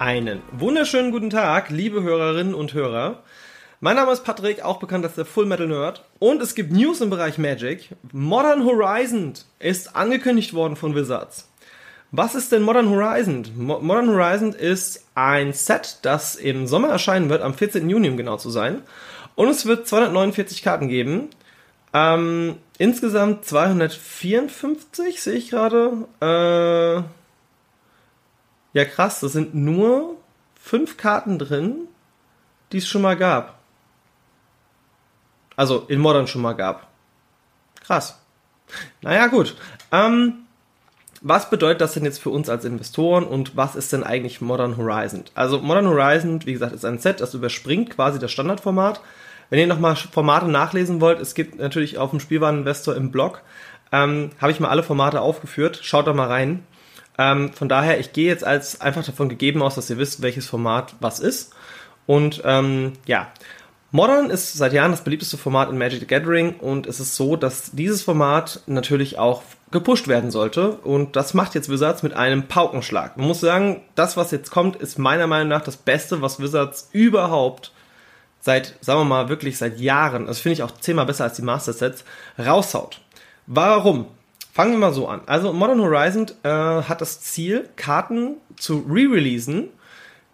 Einen wunderschönen guten Tag, liebe Hörerinnen und Hörer. Mein Name ist Patrick, auch bekannt als der Full Metal Nerd. Und es gibt News im Bereich Magic. Modern Horizon ist angekündigt worden von Wizards. Was ist denn Modern Horizon? Mo Modern Horizon ist ein Set, das im Sommer erscheinen wird, am 14. Juni, um genau zu sein. Und es wird 249 Karten geben. Ähm, insgesamt 254, sehe ich gerade. Äh, ja, krass, das sind nur fünf Karten drin, die es schon mal gab. Also in Modern schon mal gab. Krass. Naja, gut. Ähm, was bedeutet das denn jetzt für uns als Investoren und was ist denn eigentlich Modern Horizon? Also Modern Horizon, wie gesagt, ist ein Set, das überspringt quasi das Standardformat. Wenn ihr nochmal Formate nachlesen wollt, es gibt natürlich auf dem Spielwareninvestor im Blog, ähm, habe ich mal alle Formate aufgeführt. Schaut da mal rein. Ähm, von daher, ich gehe jetzt als einfach davon gegeben aus, dass ihr wisst, welches Format was ist. Und ähm, ja, Modern ist seit Jahren das beliebteste Format in Magic the Gathering und es ist so, dass dieses Format natürlich auch gepusht werden sollte und das macht jetzt Wizards mit einem Paukenschlag. Man muss sagen, das, was jetzt kommt, ist meiner Meinung nach das Beste, was Wizards überhaupt seit, sagen wir mal, wirklich seit Jahren, das finde ich auch zehnmal besser als die Master Sets, raushaut. Warum? Fangen wir mal so an. Also Modern Horizon äh, hat das Ziel, Karten zu re-releasen,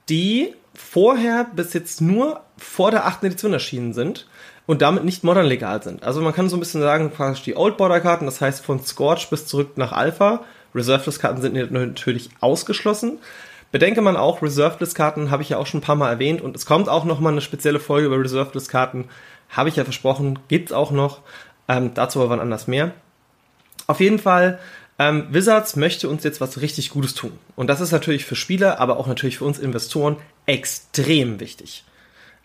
die vorher bis jetzt nur vor der achten Edition erschienen sind und damit nicht modern legal sind. Also man kann so ein bisschen sagen, praktisch die Old Border Karten, das heißt von Scorch bis zurück nach Alpha. Reserveless Karten sind natürlich ausgeschlossen. Bedenke man auch, Reserveless Karten habe ich ja auch schon ein paar Mal erwähnt und es kommt auch noch mal eine spezielle Folge über Reserveless Karten. Habe ich ja versprochen, gibt's auch noch. Ähm, dazu aber wann anders mehr. Auf jeden Fall, ähm, Wizards möchte uns jetzt was richtig Gutes tun. Und das ist natürlich für Spieler, aber auch natürlich für uns Investoren extrem wichtig.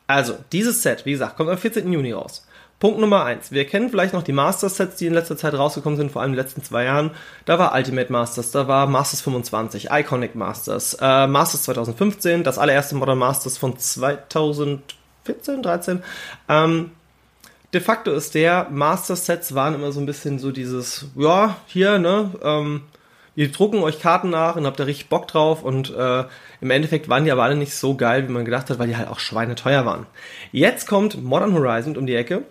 Also, dieses Set, wie gesagt, kommt am 14. Juni raus. Punkt Nummer eins. Wir kennen vielleicht noch die Masters-Sets, die in letzter Zeit rausgekommen sind, vor allem in den letzten zwei Jahren. Da war Ultimate Masters, da war Masters 25, Iconic Masters, äh, Masters 2015, das allererste Modern Masters von 2014, 13. Ähm, de facto ist der, Master-Sets waren immer so ein bisschen so dieses, ja, hier, ne, ähm, ihr drucken euch Karten nach und habt da richtig Bock drauf und äh, im Endeffekt waren die aber alle nicht so geil, wie man gedacht hat, weil die halt auch schweineteuer waren. Jetzt kommt Modern Horizon um die Ecke.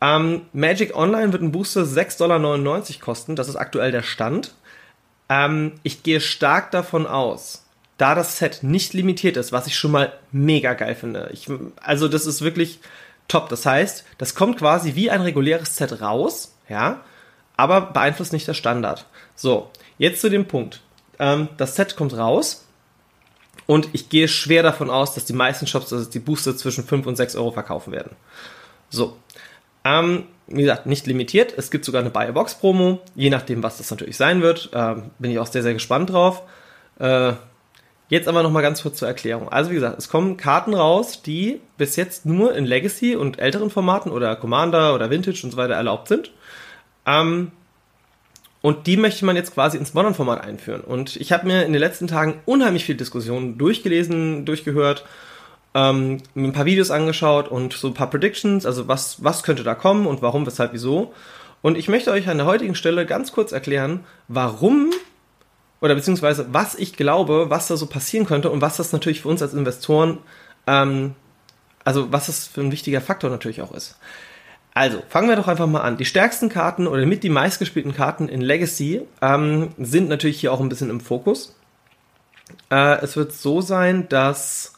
Ähm, Magic Online wird ein Booster 6,99 Dollar kosten, das ist aktuell der Stand. Ähm, ich gehe stark davon aus, da das Set nicht limitiert ist, was ich schon mal mega geil finde. Ich, also das ist wirklich top. Das heißt, das kommt quasi wie ein reguläres Set raus, ja, aber beeinflusst nicht der Standard. So, jetzt zu dem Punkt. Ähm, das Set kommt raus und ich gehe schwer davon aus, dass die meisten Shops also die Booster zwischen 5 und 6 Euro verkaufen werden. So. Ähm, wie gesagt, nicht limitiert. Es gibt sogar eine Buy-a-Box-Promo, je nachdem, was das natürlich sein wird. Ähm, bin ich auch sehr, sehr gespannt drauf. Äh, Jetzt aber nochmal ganz kurz zur Erklärung. Also wie gesagt, es kommen Karten raus, die bis jetzt nur in Legacy und älteren Formaten oder Commander oder Vintage und so weiter erlaubt sind. Ähm, und die möchte man jetzt quasi ins Modern-Format einführen. Und ich habe mir in den letzten Tagen unheimlich viel Diskussionen durchgelesen, durchgehört, ähm, mir ein paar Videos angeschaut und so ein paar Predictions, also was, was könnte da kommen und warum, weshalb, wieso. Und ich möchte euch an der heutigen Stelle ganz kurz erklären, warum oder beziehungsweise was ich glaube, was da so passieren könnte und was das natürlich für uns als Investoren, ähm, also was das für ein wichtiger Faktor natürlich auch ist. Also, fangen wir doch einfach mal an. Die stärksten Karten oder mit die meistgespielten Karten in Legacy ähm, sind natürlich hier auch ein bisschen im Fokus. Äh, es wird so sein, dass,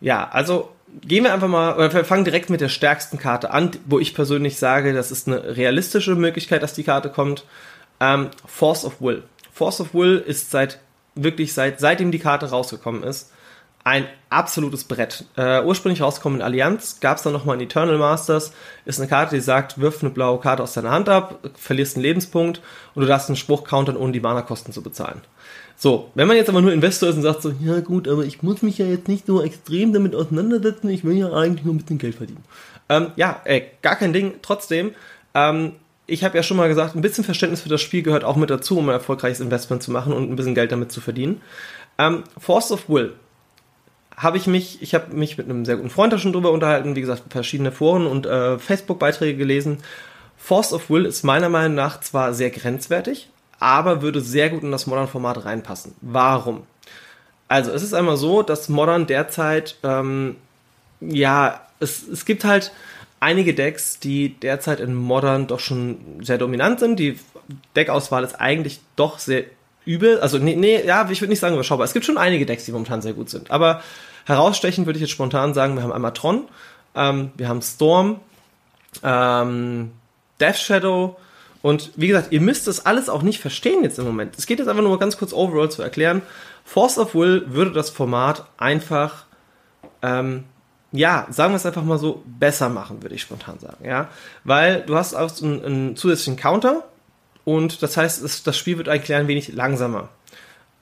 ja, also gehen wir einfach mal, oder wir fangen direkt mit der stärksten Karte an, wo ich persönlich sage, das ist eine realistische Möglichkeit, dass die Karte kommt. Ähm, Force of Will. Force of Will ist seit wirklich seit seitdem die Karte rausgekommen ist ein absolutes Brett. Äh, ursprünglich rausgekommen in Allianz, gab es dann nochmal in Eternal Masters, ist eine Karte, die sagt, wirf eine blaue Karte aus deiner Hand ab, verlierst einen Lebenspunkt und du darfst einen Spruch countern, ohne die Mana-Kosten zu bezahlen. So, wenn man jetzt aber nur Investor ist und sagt so, ja gut, aber ich muss mich ja jetzt nicht so extrem damit auseinandersetzen, ich will ja eigentlich nur ein bisschen Geld verdienen. Ähm, ja, ey, gar kein Ding, trotzdem, ähm, ich habe ja schon mal gesagt, ein bisschen Verständnis für das Spiel gehört auch mit dazu, um ein erfolgreiches Investment zu machen und ein bisschen Geld damit zu verdienen. Ähm, Force of Will habe ich mich, ich habe mich mit einem sehr guten Freund da schon drüber unterhalten, wie gesagt, verschiedene Foren und äh, Facebook-Beiträge gelesen. Force of Will ist meiner Meinung nach zwar sehr grenzwertig, aber würde sehr gut in das Modern-Format reinpassen. Warum? Also, es ist einmal so, dass Modern derzeit, ähm, ja, es, es gibt halt einige Decks, die derzeit in Modern doch schon sehr dominant sind. Die Deckauswahl ist eigentlich doch sehr übel. Also, nee, nee ja, ich würde nicht sagen überschaubar. Es gibt schon einige Decks, die momentan sehr gut sind. Aber herausstechend würde ich jetzt spontan sagen, wir haben einmal Tron, ähm, wir haben Storm, ähm, Death Shadow, und wie gesagt, ihr müsst das alles auch nicht verstehen jetzt im Moment. Es geht jetzt einfach nur mal ganz kurz overall zu erklären. Force of Will würde das Format einfach ähm, ja, sagen wir es einfach mal so, besser machen, würde ich spontan sagen, ja. Weil du hast auch einen, einen zusätzlichen Counter und das heißt, es, das Spiel wird ein klein wenig langsamer.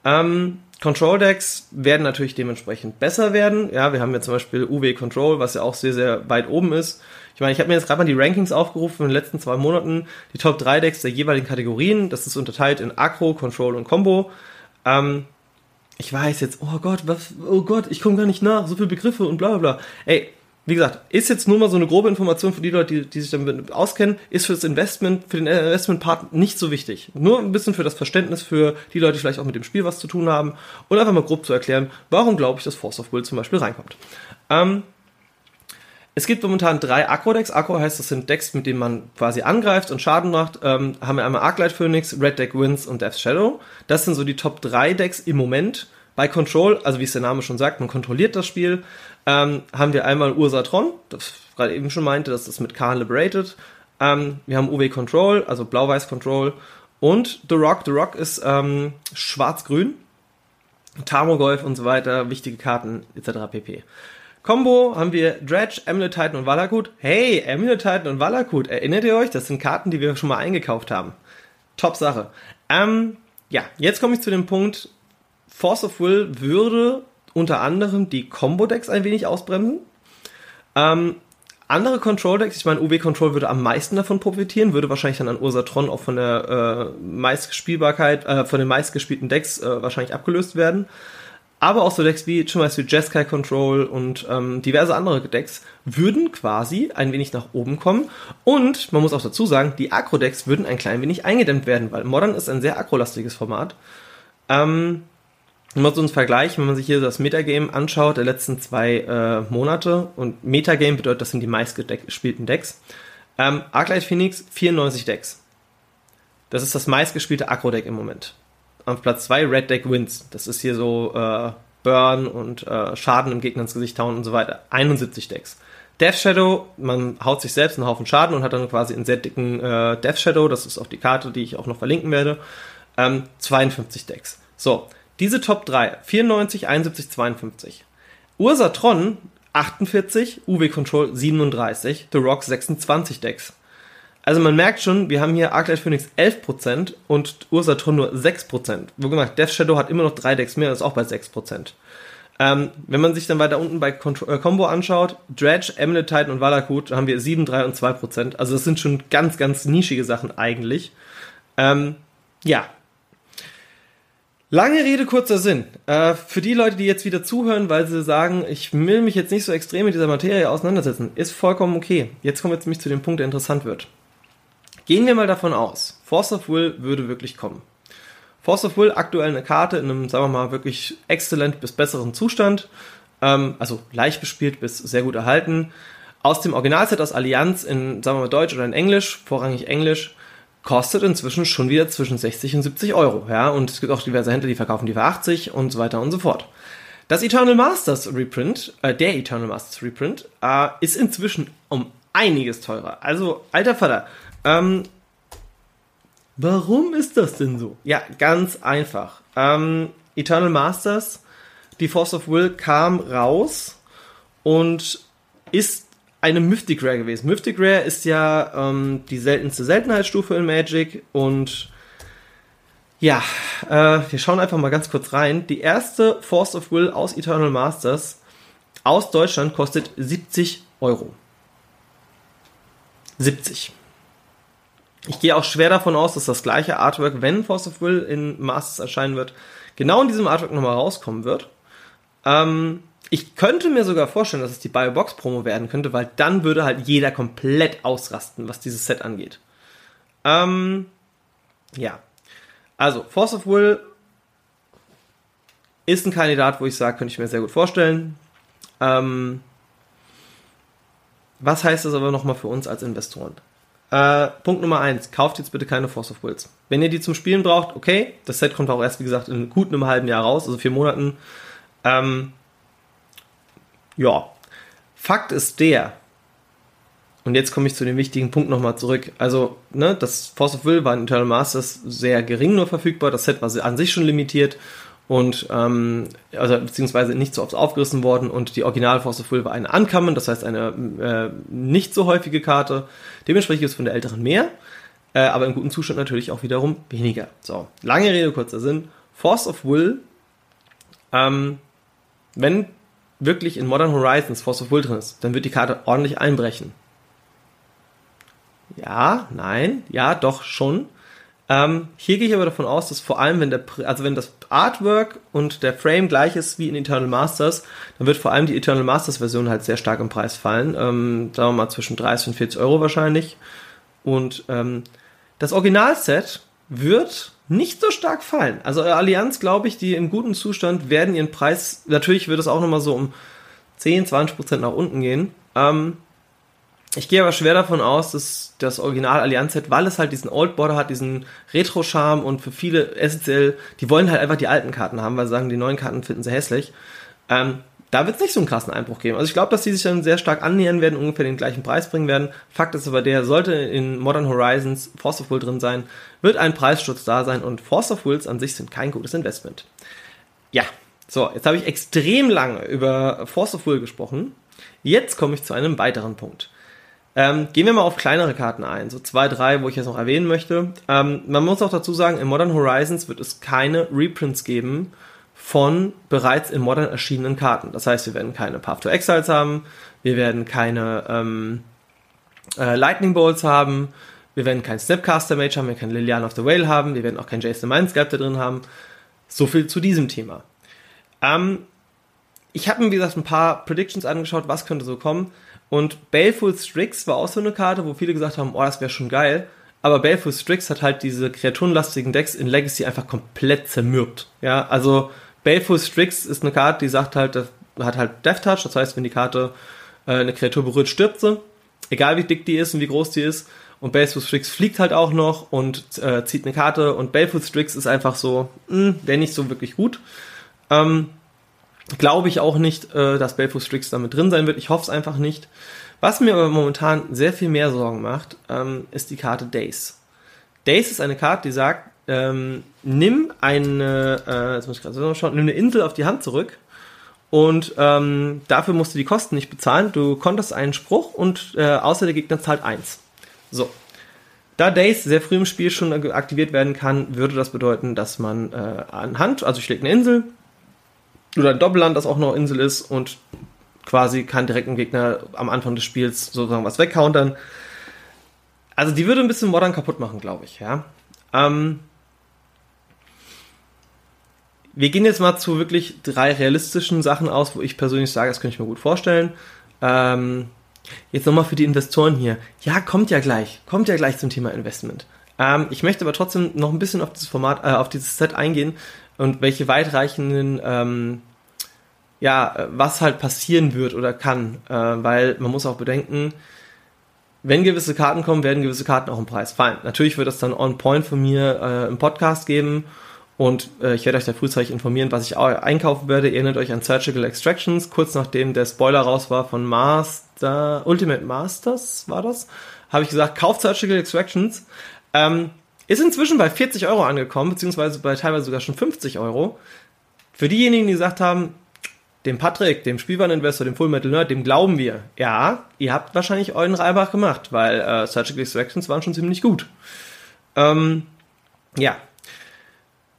Ähm, Control Decks werden natürlich dementsprechend besser werden. Ja, wir haben ja zum Beispiel UW Control, was ja auch sehr, sehr weit oben ist. Ich meine, ich habe mir jetzt gerade mal die Rankings aufgerufen in den letzten zwei Monaten, die Top 3 Decks der jeweiligen Kategorien. Das ist unterteilt in Acro, Control und Combo. Ähm, ich weiß jetzt, oh Gott, was, oh Gott, ich komme gar nicht nach, so viele Begriffe und bla bla bla. Ey, wie gesagt, ist jetzt nur mal so eine grobe Information für die Leute, die, die sich damit auskennen, ist für das Investment, für den Investment-Part nicht so wichtig. Nur ein bisschen für das Verständnis für die Leute, die vielleicht auch mit dem Spiel was zu tun haben und einfach mal grob zu erklären, warum glaube ich, dass Force of Will zum Beispiel reinkommt. Ähm, es gibt momentan drei Akro-Decks. Akro heißt, das sind Decks, mit denen man quasi angreift und Schaden macht. Ähm, haben wir einmal Arclight Phoenix, Red Deck Wins und Death Shadow. Das sind so die Top 3 Decks im Moment Bei Control, also wie es der Name schon sagt, man kontrolliert das Spiel, ähm, haben wir einmal Ursatron, das gerade eben schon meinte, das ist mit Khan Liberated. Ähm, wir haben UW Control, also Blau-Weiß Control. Und The Rock. The Rock ist ähm, schwarz-grün. Tamogolf und so weiter, wichtige Karten etc. pp. Combo haben wir Dredge, Amulet Titan und Valakut. Hey, Amulet Titan und Valakut, erinnert ihr euch? Das sind Karten, die wir schon mal eingekauft haben. Top Sache. Ähm, ja, jetzt komme ich zu dem Punkt, Force of Will würde unter anderem die Combo-Decks ein wenig ausbremsen. Ähm, andere Control-Decks, ich meine, UW Control würde am meisten davon profitieren, würde wahrscheinlich dann an Ursatron auch von der äh, meistgespielbarkeit, äh, von den meistgespielten Decks äh, wahrscheinlich abgelöst werden. Aber auch so Decks wie zum Beispiel Jeskai Control und ähm, diverse andere Decks würden quasi ein wenig nach oben kommen. Und man muss auch dazu sagen, die Agro-Decks würden ein klein wenig eingedämmt werden, weil Modern ist ein sehr akrolastiges Format. Ähm, Mal so ein Vergleich, wenn man sich hier das Metagame anschaut, der letzten zwei äh, Monate, und Metagame bedeutet, das sind die meistgespielten Decks. Ähm, Arclight Phoenix, 94 Decks. Das ist das meistgespielte Agro-Deck im Moment. Auf Platz 2 Red Deck Wins. Das ist hier so äh, Burn und äh, Schaden im Gegner ins Gesicht hauen und so weiter. 71 Decks. Death Shadow, man haut sich selbst einen Haufen Schaden und hat dann quasi einen sehr dicken äh, Death Shadow. Das ist auch die Karte, die ich auch noch verlinken werde. Ähm, 52 Decks. So, diese Top 3, 94, 71, 52. Ursatron 48, UW Control 37, The Rock 26 Decks. Also man merkt schon, wir haben hier Arclight Phoenix 11% und Ursatron nur 6%. Wo gemacht, Death Shadow hat immer noch drei Decks mehr, das ist auch bei 6%. Ähm, wenn man sich dann weiter unten bei Contro äh, Combo anschaut, Dredge, Amulet Titan und Valakut, haben wir 7, 3 und 2%. Also das sind schon ganz, ganz nischige Sachen eigentlich. Ähm, ja, Lange Rede, kurzer Sinn. Äh, für die Leute, die jetzt wieder zuhören, weil sie sagen, ich will mich jetzt nicht so extrem mit dieser Materie auseinandersetzen, ist vollkommen okay. Jetzt kommen wir jetzt nämlich zu dem Punkt, der interessant wird. Gehen wir mal davon aus, Force of Will würde wirklich kommen. Force of Will aktuell eine Karte in einem, sagen wir mal, wirklich exzellent bis besseren Zustand. Ähm, also leicht bespielt bis sehr gut erhalten. Aus dem Originalset aus Allianz in, sagen wir mal, Deutsch oder in Englisch, vorrangig Englisch, kostet inzwischen schon wieder zwischen 60 und 70 Euro. Ja, und es gibt auch diverse Händler, die verkaufen die für 80 und so weiter und so fort. Das Eternal Masters Reprint, äh, der Eternal Masters Reprint, äh, ist inzwischen um einiges teurer. Also, alter Vater, ähm, warum ist das denn so? Ja, ganz einfach. Ähm, Eternal Masters, die Force of Will kam raus und ist eine Mythic Rare gewesen. Mythic Rare ist ja ähm, die seltenste Seltenheitsstufe in Magic und ja, äh, wir schauen einfach mal ganz kurz rein. Die erste Force of Will aus Eternal Masters aus Deutschland kostet 70 Euro. 70. Ich gehe auch schwer davon aus, dass das gleiche Artwork, wenn Force of Will in Masters erscheinen wird, genau in diesem Artwork nochmal rauskommen wird. Ähm, ich könnte mir sogar vorstellen, dass es die Biobox-Promo werden könnte, weil dann würde halt jeder komplett ausrasten, was dieses Set angeht. Ähm, ja. Also, Force of Will ist ein Kandidat, wo ich sage, könnte ich mir sehr gut vorstellen. Ähm, was heißt das aber nochmal für uns als Investoren? Äh, Punkt Nummer eins: Kauft jetzt bitte keine Force of Wills. Wenn ihr die zum Spielen braucht, okay. Das Set kommt auch erst, wie gesagt, in gut einem halben Jahr raus, also vier Monaten. Ähm, ja, Fakt ist der, und jetzt komme ich zu dem wichtigen Punkt nochmal zurück. Also, ne, das Force of Will war in Eternal Masters sehr gering nur verfügbar. Das Set war an sich schon limitiert und ähm, also beziehungsweise nicht so oft aufgerissen worden und die Original Force of Will war eine Uncommon, das heißt eine äh, nicht so häufige Karte. Dementsprechend ist es von der älteren mehr, äh, aber im guten Zustand natürlich auch wiederum weniger. So, lange Rede, kurzer Sinn. Force of Will, ähm, wenn wirklich in Modern Horizons Force of Will drin ist, dann wird die Karte ordentlich einbrechen. Ja, nein, ja, doch schon. Ähm, hier gehe ich aber davon aus, dass vor allem, wenn der, also wenn das Artwork und der Frame gleich ist wie in Eternal Masters, dann wird vor allem die Eternal Masters Version halt sehr stark im Preis fallen. Ähm, sagen wir mal zwischen 30 und 40 Euro wahrscheinlich. Und ähm, das Originalset wird nicht so stark fallen. Also Allianz, glaube ich, die im guten Zustand werden ihren Preis, natürlich wird es auch nochmal so um 10, 20 Prozent nach unten gehen. Ähm, Ich gehe aber schwer davon aus, dass das Original Allianz Set, weil es halt diesen Old Border hat, diesen Retro-Charme und für viele essentiell, die wollen halt einfach die alten Karten haben, weil sie sagen, die neuen Karten finden sie hässlich. Ähm, da wird es nicht so einen krassen Einbruch geben. Also ich glaube, dass die sich dann sehr stark annähern werden, ungefähr den gleichen Preis bringen werden. Fakt ist aber der, sollte in Modern Horizons Force of Will drin sein, wird ein Preissturz da sein und Force of Wills an sich sind kein gutes Investment. Ja, so, jetzt habe ich extrem lange über Force of Will gesprochen. Jetzt komme ich zu einem weiteren Punkt. Ähm, gehen wir mal auf kleinere Karten ein, so zwei, drei, wo ich jetzt noch erwähnen möchte. Ähm, man muss auch dazu sagen, in Modern Horizons wird es keine Reprints geben von bereits in Modern erschienenen Karten. Das heißt, wir werden keine Path to Exiles haben, wir werden keine ähm, äh, Lightning Bolts haben, wir werden keinen Snapcaster Mage haben, wir werden keinen Liliana of the Whale haben, wir werden auch keinen Jason Mindsculptor drin haben. So viel zu diesem Thema. Ähm, ich habe mir, wie gesagt, ein paar Predictions angeschaut, was könnte so kommen. Und Baleful Strix war auch so eine Karte, wo viele gesagt haben, oh, das wäre schon geil. Aber Baleful Strix hat halt diese kreaturenlastigen Decks in Legacy einfach komplett zermürbt. Ja, also Baleful Strix ist eine Karte, die sagt halt, hat halt Death Touch, das heißt, wenn die Karte äh, eine Kreatur berührt, stirbt sie. Egal wie dick die ist und wie groß die ist. Und Baleful Strix fliegt halt auch noch und äh, zieht eine Karte. Und Baleful Strix ist einfach so, mh, der nicht so wirklich gut. Ähm, Glaube ich auch nicht, äh, dass Baleful Strix damit drin sein wird. Ich hoffe es einfach nicht. Was mir aber momentan sehr viel mehr Sorgen macht, ähm, ist die Karte Days. Days ist eine Karte, die sagt, ähm, nimm eine, äh, jetzt muss ich gerade schauen, nimm eine Insel auf die Hand zurück und ähm, dafür musst du die Kosten nicht bezahlen. Du konntest einen Spruch und äh, außer der Gegner zahlt eins. So. Da Days sehr früh im Spiel schon aktiviert werden kann, würde das bedeuten, dass man äh, anhand, also ich lege eine Insel oder ein Doppelland, das auch noch Insel ist und quasi kann direkt ein Gegner am Anfang des Spiels sozusagen was wegcountern. Also die würde ein bisschen Modern kaputt machen, glaube ich, ja. Ähm, wir gehen jetzt mal zu wirklich drei realistischen Sachen aus, wo ich persönlich sage, das könnte ich mir gut vorstellen. Ähm, jetzt nochmal für die Investoren hier. Ja, kommt ja gleich. Kommt ja gleich zum Thema Investment. Ähm, ich möchte aber trotzdem noch ein bisschen auf dieses Format, äh, auf dieses Set eingehen und welche weitreichenden, ähm, ja, was halt passieren wird oder kann. Äh, weil man muss auch bedenken, wenn gewisse Karten kommen, werden gewisse Karten auch im Preis fallen. Natürlich wird es dann on point von mir äh, im Podcast geben und äh, ich werde euch da frühzeitig informieren, was ich einkaufen werde. Ihr erinnert euch an Surgical Extractions, kurz nachdem der Spoiler raus war von Master, Ultimate Masters war das, habe ich gesagt, kauft Surgical Extractions. Ähm, ist inzwischen bei 40 Euro angekommen, beziehungsweise bei teilweise sogar schon 50 Euro. Für diejenigen, die gesagt haben, dem Patrick, dem Spielwareninvestor, dem Full Metal Nerd, dem glauben wir. Ja, ihr habt wahrscheinlich euren Reibach gemacht, weil äh, Surgical Extractions waren schon ziemlich gut. Ähm, ja,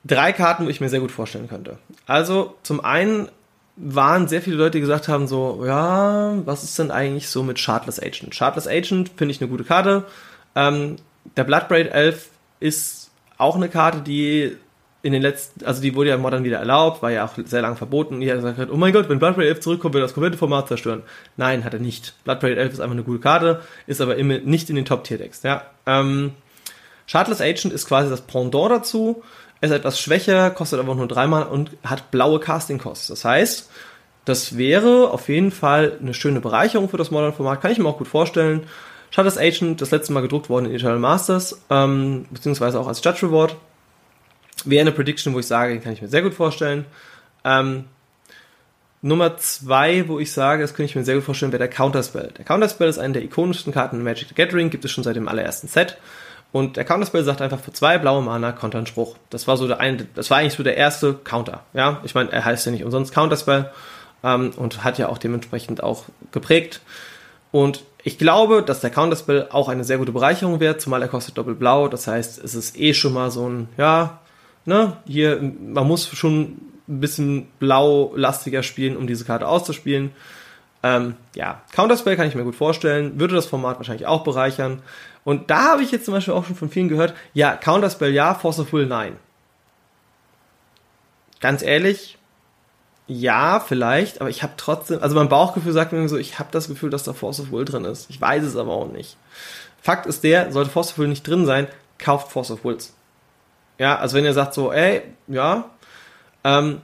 drei Karten, wo ich mir sehr gut vorstellen könnte. Also zum einen waren sehr viele Leute, die gesagt haben so, ja, was ist denn eigentlich so mit Shardless Agent? Shardless Agent finde ich eine gute Karte. Ähm, der Bloodbraid Elf ist auch eine Karte, die in den letzten, also die wurde ja Modern wieder erlaubt, war ja auch sehr lange verboten. Jeder hat, oh mein Gott, wenn Bloodbraid 11 zurückkommt, wird das komplette Format zerstören. Nein, hat er nicht. Bloodbraid 11 ist einfach eine gute Karte, ist aber immer nicht in den Top-Tier-Decks. Ja. Ähm, Shardless Agent ist quasi das Pendant dazu ist etwas schwächer, kostet aber nur dreimal und hat blaue Casting-Costs. Das heißt, das wäre auf jeden Fall eine schöne Bereicherung für das Modern-Format, kann ich mir auch gut vorstellen. Shutters Agent, das letzte Mal gedruckt worden in Eternal Masters, ähm, beziehungsweise auch als Judge Reward. Wäre eine Prediction, wo ich sage, den kann ich mir sehr gut vorstellen. Ähm, Nummer zwei, wo ich sage, das könnte ich mir sehr gut vorstellen, wäre der Counterspell. Der Counterspell ist eine der ikonischsten Karten in Magic the Gathering, gibt es schon seit dem allerersten Set. Und der Counterspell sagt einfach für zwei blaue Mana Counter einen Spruch. Das war so der eine, das war eigentlich so der erste Counter. Ja, ich meine, er heißt ja nicht umsonst Counterspell ähm, und hat ja auch dementsprechend auch geprägt. Und ich glaube, dass der Counterspell auch eine sehr gute Bereicherung wird, zumal er kostet doppelt blau. Das heißt, es ist eh schon mal so ein, ja, ne, hier, man muss schon ein bisschen blau-lastiger spielen, um diese Karte auszuspielen. Ähm, ja, Counterspell kann ich mir gut vorstellen, würde das Format wahrscheinlich auch bereichern. Und da habe ich jetzt zum Beispiel auch schon von vielen gehört, ja, Counterspell ja, Force of Will nein. Ganz ehrlich, ja, vielleicht, aber ich habe trotzdem, also mein Bauchgefühl sagt mir so, ich habe das Gefühl, dass da Force of Will drin ist. Ich weiß es aber auch nicht. Fakt ist der, sollte Force of Will nicht drin sein, kauft Force of Wills. Ja, also wenn ihr sagt so, ey, ja, ähm,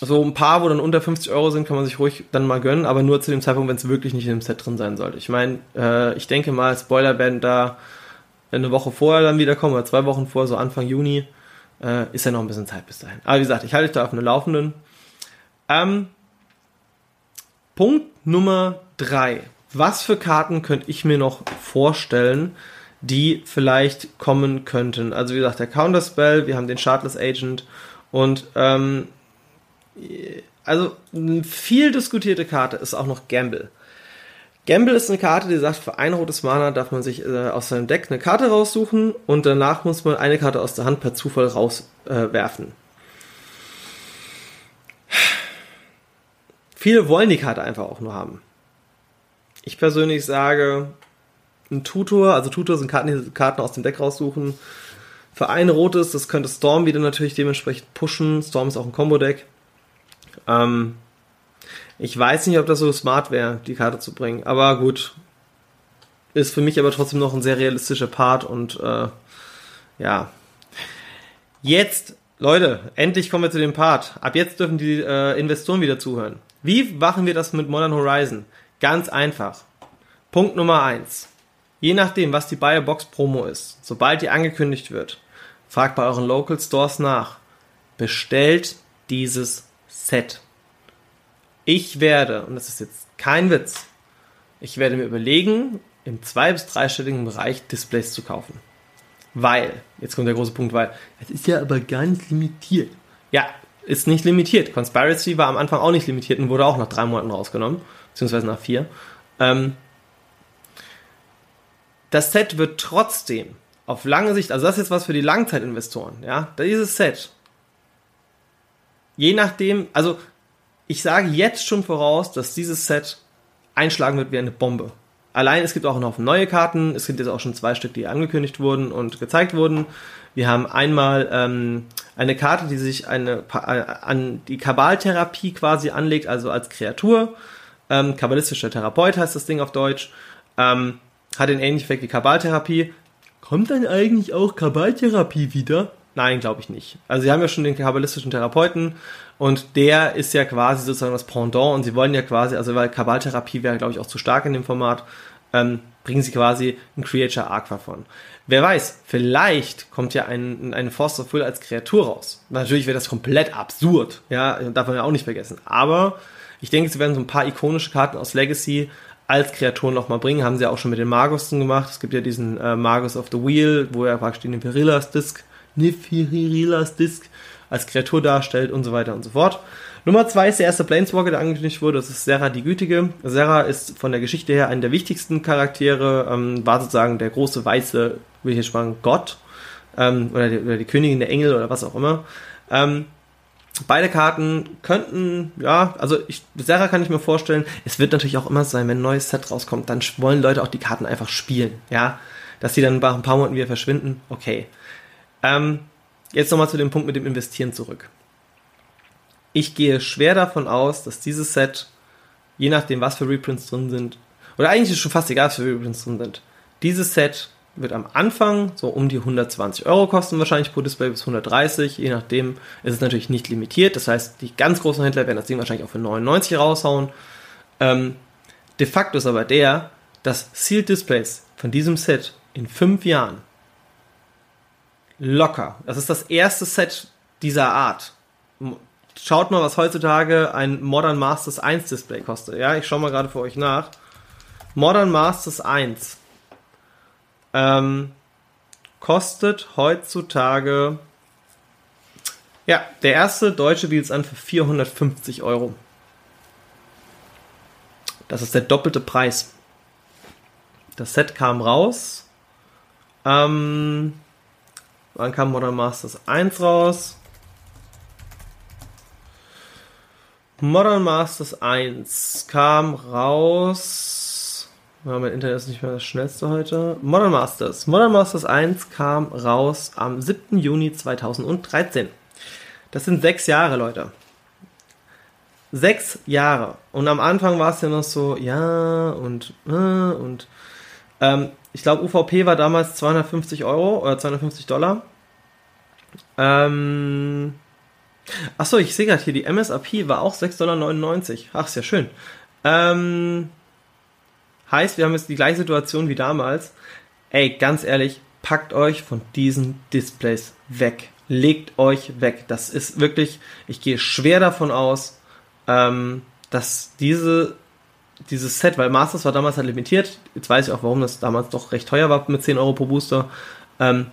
so ein paar, wo dann unter 50 Euro sind, kann man sich ruhig dann mal gönnen, aber nur zu dem Zeitpunkt, wenn es wirklich nicht in dem Set drin sein sollte. Ich meine, äh, ich denke mal, Spoiler werden da eine Woche vorher dann wiederkommen oder zwei Wochen vorher, so Anfang Juni. Äh, ist ja noch ein bisschen Zeit bis dahin. Aber wie gesagt, ich halte dich da auf eine Laufenden. Ähm, Punkt Nummer drei. Was für Karten könnte ich mir noch vorstellen, die vielleicht kommen könnten? Also wie gesagt, der Counterspell, wir haben den Shardless Agent und ähm, also eine viel diskutierte Karte ist auch noch Gamble. Gamble ist eine Karte, die sagt, für ein rotes Mana darf man sich äh, aus seinem Deck eine Karte raussuchen und danach muss man eine Karte aus der Hand per Zufall rauswerfen. Äh, Viele wollen die Karte einfach auch nur haben. Ich persönlich sage, ein Tutor, also Tutor sind Karten, die Karten aus dem Deck raussuchen. Für ein rotes, das könnte Storm wieder natürlich dementsprechend pushen. Storm ist auch ein Combo-Deck. Ähm, ich weiß nicht, ob das so smart wäre, die Karte zu bringen. Aber gut. Ist für mich aber trotzdem noch ein sehr realistischer Part und äh, ja. Jetzt, Leute, endlich kommen wir zu dem Part. Ab jetzt dürfen die äh, Investoren wieder zuhören. Wie machen wir das mit Modern Horizon? Ganz einfach. Punkt Nummer eins. Je nachdem, was die Buyer Box Promo ist, sobald die angekündigt wird, fragt bei euren Local Stores nach. Bestellt dieses Set. Ich werde, und das ist jetzt kein Witz, ich werde mir überlegen, im zwei- bis dreistelligen Bereich Displays zu kaufen. Weil, jetzt kommt der große Punkt, weil, es ist ja aber ganz limitiert. Ja, ist nicht limitiert. Conspiracy war am Anfang auch nicht limitiert und wurde auch nach drei Monaten rausgenommen, beziehungsweise nach vier. Ähm, das Set wird trotzdem auf lange Sicht, also das ist jetzt was für die Langzeitinvestoren, ja, dieses Set, je nachdem, also ich sage jetzt schon voraus, dass dieses Set einschlagen wird wie eine Bombe. Allein, es gibt auch noch neue Karten. Es gibt jetzt auch schon zwei Stück, die angekündigt wurden und gezeigt wurden. Wir haben einmal ähm, eine Karte, die sich eine, äh, an die Kabaltherapie quasi anlegt, also als Kreatur. Ähm, kabbalistischer Therapeut heißt das Ding auf Deutsch. Ähm, hat den ähnlichen Effekt wie Kabaltherapie. Kommt dann eigentlich auch Kabaltherapie wieder? Nein, glaube ich nicht. Also sie haben ja schon den kabbalistischen Therapeuten und der ist ja quasi sozusagen das Pendant und sie wollen ja quasi, also weil Kabbaltherapie wäre glaube ich auch zu stark in dem Format, ähm, bringen sie quasi ein Creature Arc davon. Wer weiß, vielleicht kommt ja ein, ein Force of Will als Kreatur raus. Natürlich wäre das komplett absurd, ja, darf man ja auch nicht vergessen. Aber ich denke, sie werden so ein paar ikonische Karten aus Legacy als Kreaturen nochmal bringen. Haben sie auch schon mit den Magusten gemacht. Es gibt ja diesen äh, Magus of the Wheel, wo er praktisch den Virillas Disc Nifirilas Disc als Kreatur darstellt und so weiter und so fort. Nummer zwei ist der erste Planeswalker, der angekündigt wurde. Das ist Serra die Gütige. Serra ist von der Geschichte her einer der wichtigsten Charaktere, ähm, war sozusagen der große weiße, will ich jetzt sagen, Gott ähm, oder, die, oder die Königin der Engel oder was auch immer. Ähm, beide Karten könnten, ja, also ich, Serra kann ich mir vorstellen. Es wird natürlich auch immer sein, wenn ein neues Set rauskommt, dann wollen Leute auch die Karten einfach spielen, ja. Dass sie dann nach ein paar Monaten wieder verschwinden, okay. Ähm, jetzt nochmal zu dem Punkt mit dem Investieren zurück. Ich gehe schwer davon aus, dass dieses Set, je nachdem, was für Reprints drin sind, oder eigentlich ist es schon fast egal, was für Reprints drin sind, dieses Set wird am Anfang so um die 120 Euro kosten, wahrscheinlich pro Display bis 130, je nachdem ist es natürlich nicht limitiert. Das heißt, die ganz großen Händler werden das Ding wahrscheinlich auch für 99 raushauen. Ähm, de facto ist aber der, dass Sealed Displays von diesem Set in fünf Jahren Locker. Das ist das erste Set dieser Art. Schaut mal, was heutzutage ein Modern Masters 1 Display kostet. Ja, ich schaue mal gerade für euch nach. Modern Masters 1 ähm, kostet heutzutage ja, der erste deutsche bietet es an für 450 Euro. Das ist der doppelte Preis. Das Set kam raus. Ähm, Wann kam Modern Masters 1 raus? Modern Masters 1 kam raus. Ja, mein Internet ist nicht mehr das schnellste heute. Modern Masters. Modern Masters 1 kam raus am 7. Juni 2013. Das sind sechs Jahre, Leute. Sechs Jahre. Und am Anfang war es ja noch so, ja, und, äh, und ähm, ich glaube, UVP war damals 250 Euro oder 250 Dollar. Ähm, Achso, ich sehe gerade hier, die MSRP war auch 6,99 Dollar. Ach, ist ja schön. Ähm, heißt, wir haben jetzt die gleiche Situation wie damals. Ey, ganz ehrlich, packt euch von diesen Displays weg. Legt euch weg. Das ist wirklich, ich gehe schwer davon aus, ähm, dass diese, dieses Set, weil Masters war damals halt limitiert, jetzt weiß ich auch, warum das damals doch recht teuer war mit 10 Euro pro Booster. Ähm,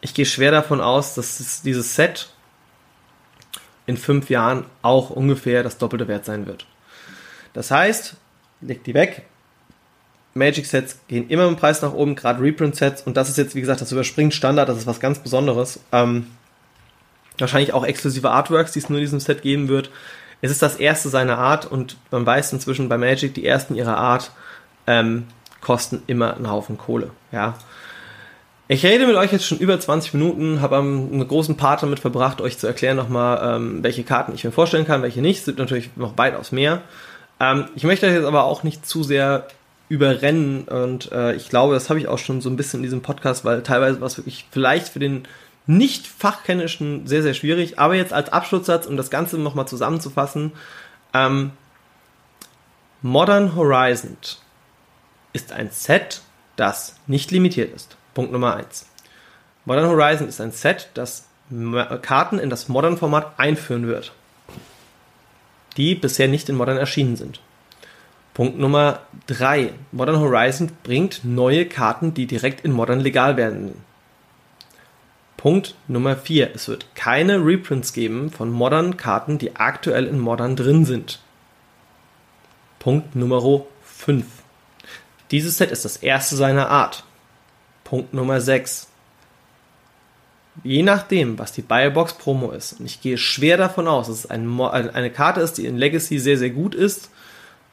ich gehe schwer davon aus, dass es, dieses Set in fünf Jahren auch ungefähr das doppelte Wert sein wird. Das heißt, legt die weg. Magic Sets gehen immer im Preis nach oben, gerade Reprint Sets. Und das ist jetzt, wie gesagt, das überspringt Standard, das ist was ganz Besonderes. Ähm, wahrscheinlich auch exklusive Artworks, die es nur in diesem Set geben wird. Es ist das erste seiner Art und man weiß inzwischen bei Magic, die ersten ihrer Art ähm, kosten immer einen Haufen Kohle. Ja. Ich rede mit euch jetzt schon über 20 Minuten, habe einen großen Part damit verbracht, euch zu erklären nochmal, ähm, welche Karten ich mir vorstellen kann, welche nicht. Es sind natürlich noch weitaus mehr. Ähm, ich möchte euch jetzt aber auch nicht zu sehr überrennen und äh, ich glaube, das habe ich auch schon so ein bisschen in diesem Podcast, weil teilweise war es wirklich vielleicht für den nicht fachkennischen sehr, sehr schwierig. Aber jetzt als Abschlusssatz, um das Ganze nochmal zusammenzufassen, ähm, Modern Horizon ist ein Set, das nicht limitiert ist. Punkt Nummer 1. Modern Horizon ist ein Set, das Karten in das Modern-Format einführen wird, die bisher nicht in Modern erschienen sind. Punkt Nummer 3. Modern Horizon bringt neue Karten, die direkt in Modern legal werden. Punkt Nummer 4. Es wird keine Reprints geben von Modern Karten, die aktuell in Modern drin sind. Punkt Nummer 5. Dieses Set ist das erste seiner Art. Punkt Nummer 6. Je nachdem, was die Biobox Promo ist, und ich gehe schwer davon aus, dass es ein, eine Karte ist, die in Legacy sehr, sehr gut ist,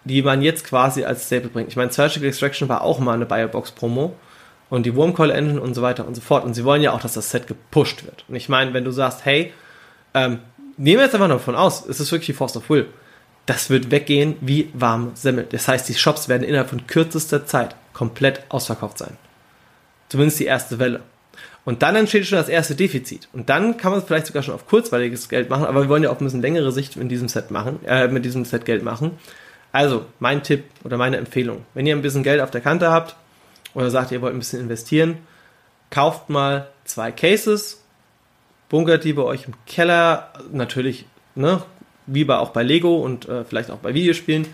die man jetzt quasi als Staple bringt. Ich meine, Surgical Extraction war auch mal eine Biobox Promo und die Wormcoil Engine und so weiter und so fort. Und sie wollen ja auch, dass das Set gepusht wird. Und ich meine, wenn du sagst, hey, ähm, nehmen wir jetzt einfach nur davon aus, es ist wirklich die Force of Will, das wird weggehen wie warm Semmel. Das heißt, die Shops werden innerhalb von kürzester Zeit komplett ausverkauft sein. Zumindest die erste Welle. Und dann entsteht schon das erste Defizit. Und dann kann man es vielleicht sogar schon auf kurzweiliges Geld machen, aber wir wollen ja auf ein bisschen längere Sicht in diesem Set machen, äh, mit diesem Set Geld machen. Also, mein Tipp oder meine Empfehlung. Wenn ihr ein bisschen Geld auf der Kante habt oder sagt, ihr wollt ein bisschen investieren, kauft mal zwei Cases, bunkert die bei euch im Keller, natürlich, ne, wie bei, auch bei Lego und äh, vielleicht auch bei Videospielen,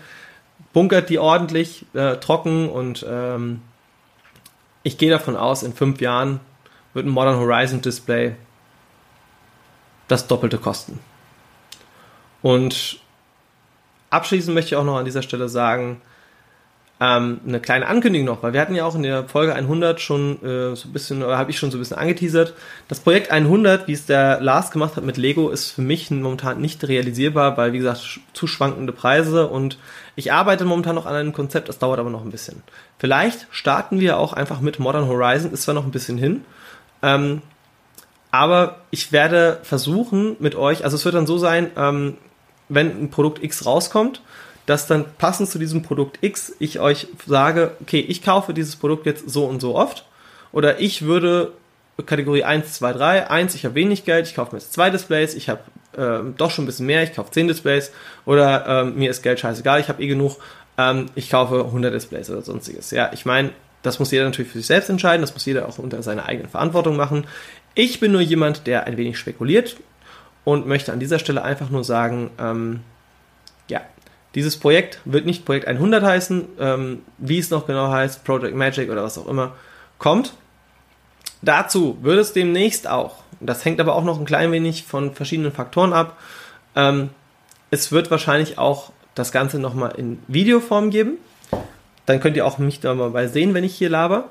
bunkert die ordentlich äh, trocken und ähm, ich gehe davon aus, in fünf Jahren wird ein Modern Horizon Display das Doppelte kosten. Und abschließend möchte ich auch noch an dieser Stelle sagen, ähm, eine kleine Ankündigung noch, weil wir hatten ja auch in der Folge 100 schon äh, so ein bisschen, oder habe ich schon so ein bisschen angeteasert. Das Projekt 100, wie es der Lars gemacht hat mit Lego, ist für mich momentan nicht realisierbar, weil, wie gesagt, zu schwankende Preise und ich arbeite momentan noch an einem Konzept, das dauert aber noch ein bisschen. Vielleicht starten wir auch einfach mit Modern Horizon, ist zwar noch ein bisschen hin, ähm, aber ich werde versuchen mit euch, also es wird dann so sein, ähm, wenn ein Produkt X rauskommt, dass dann passend zu diesem Produkt X ich euch sage, okay, ich kaufe dieses Produkt jetzt so und so oft oder ich würde Kategorie 1, 2, 3, 1, ich habe wenig Geld, ich kaufe mir jetzt zwei Displays, ich habe ähm, doch schon ein bisschen mehr, ich kaufe 10 Displays oder ähm, mir ist Geld scheißegal, ich habe eh genug, ähm, ich kaufe 100 Displays oder sonstiges. Ja, ich meine, das muss jeder natürlich für sich selbst entscheiden, das muss jeder auch unter seiner eigenen Verantwortung machen. Ich bin nur jemand, der ein wenig spekuliert und möchte an dieser Stelle einfach nur sagen, ähm, ja, dieses Projekt wird nicht Projekt 100 heißen, ähm, wie es noch genau heißt, Project Magic oder was auch immer, kommt. Dazu wird es demnächst auch, das hängt aber auch noch ein klein wenig von verschiedenen Faktoren ab, ähm, es wird wahrscheinlich auch das Ganze nochmal in Videoform geben. Dann könnt ihr auch mich da mal sehen, wenn ich hier laber.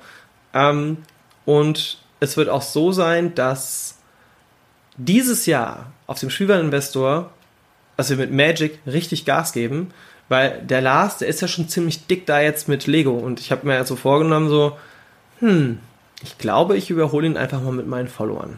Ähm, und es wird auch so sein, dass dieses Jahr auf dem Spielwareninvestor, dass wir mit Magic richtig Gas geben, weil der Lars, der ist ja schon ziemlich dick da jetzt mit Lego und ich habe mir ja so vorgenommen, so, hm, ich glaube, ich überhole ihn einfach mal mit meinen Followern.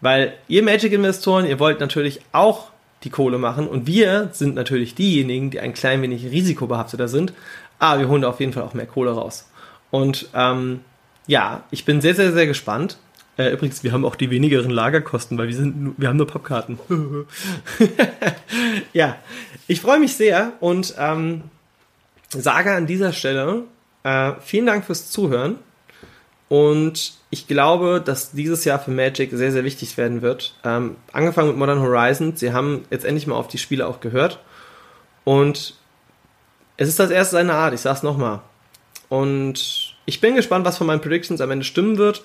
Weil ihr Magic-Investoren, ihr wollt natürlich auch die Kohle machen und wir sind natürlich diejenigen, die ein klein wenig risikobehafteter sind, aber wir holen da auf jeden Fall auch mehr Kohle raus. Und ähm, ja, ich bin sehr, sehr, sehr gespannt Äh, übrigens, wir haben auch die wenigeren Lagerkosten, weil wir sind, wir haben nur Pappkarten. ja, ich freue mich sehr und ähm, sage an dieser Stelle äh, vielen Dank fürs Zuhören. Und ich glaube, dass dieses Jahr für Magic sehr, sehr wichtig werden wird. Ähm, angefangen mit Modern Horizons. Sie haben jetzt endlich mal auf die Spiele auch gehört. Und es ist das erste seiner Art, ich sag's nochmal. Und ich bin gespannt, was von meinen Predictions am Ende stimmen wird.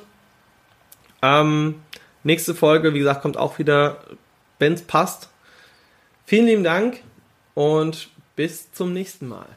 Ähm, nächste Folge, wie gesagt, kommt auch wieder, wenn es passt. Vielen lieben Dank und bis zum nächsten Mal.